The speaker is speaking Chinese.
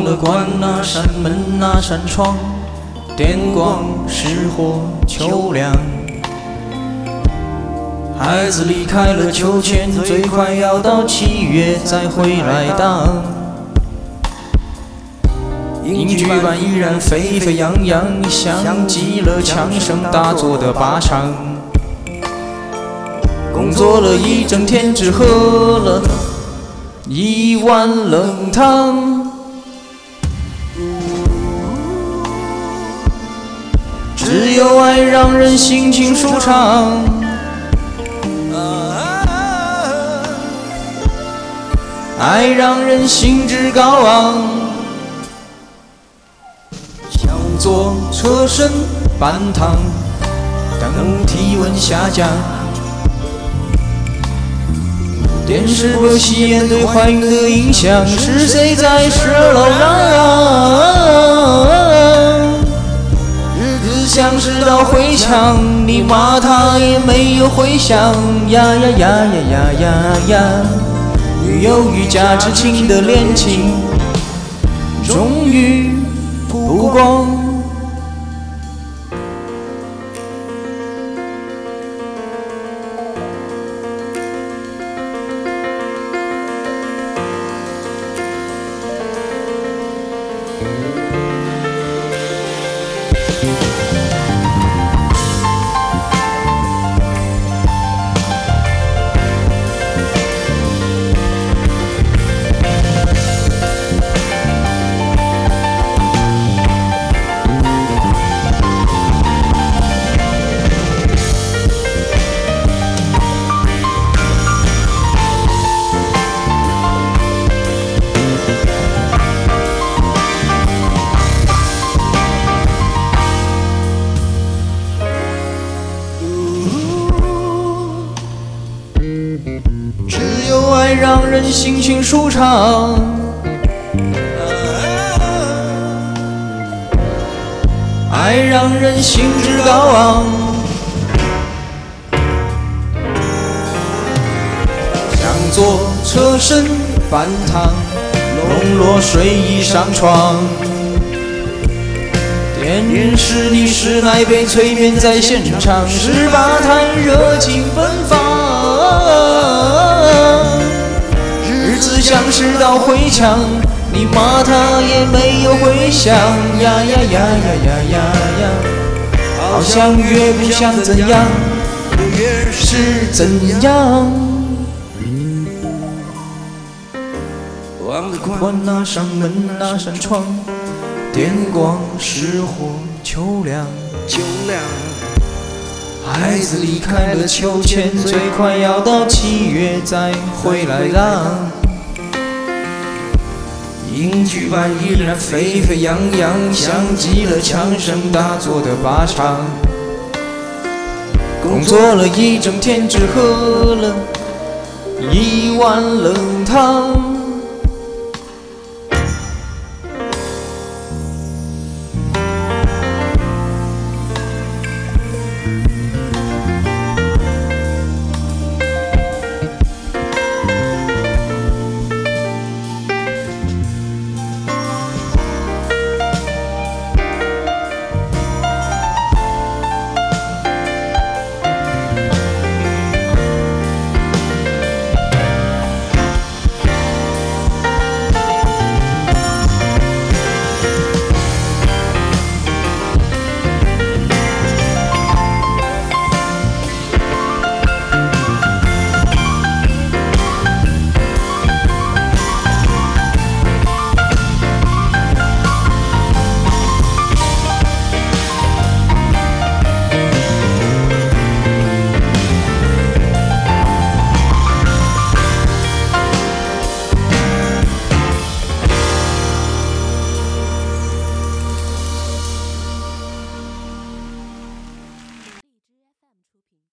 忘了关那扇门那扇窗，电光石火秋凉。孩子离开了秋千，最快要到七月再回来荡。影剧版依然沸沸扬扬，像极了枪声大作的靶场。工作了一整天，只喝了一碗冷汤。只有爱让人心情舒畅，爱让人兴致高昂。想坐车身半躺，等体温下降。电视播吸烟对怀孕的影响，是谁在十二楼嚷嚷？知道回响，你骂他也没有回响。呀呀呀呀呀呀呀！女友与假痴情的恋情，终于曝光。只有爱让人心情舒畅，爱让人兴致高昂。想坐车身半躺，笼络睡意上床。电视里是那被催眠在现场，十八滩热情奔放。子像是道回墙，你骂他也没有回响。呀呀呀呀呀呀呀！好像越不想怎样，越是怎样。忘了关那扇门那扇窗，电光石火秋凉。秋凉。孩子离开了秋千，最快要到七月再回来浪。影剧版依然沸沸扬扬，像极了枪声大作的靶场。工作了一整天，只喝了一碗冷汤。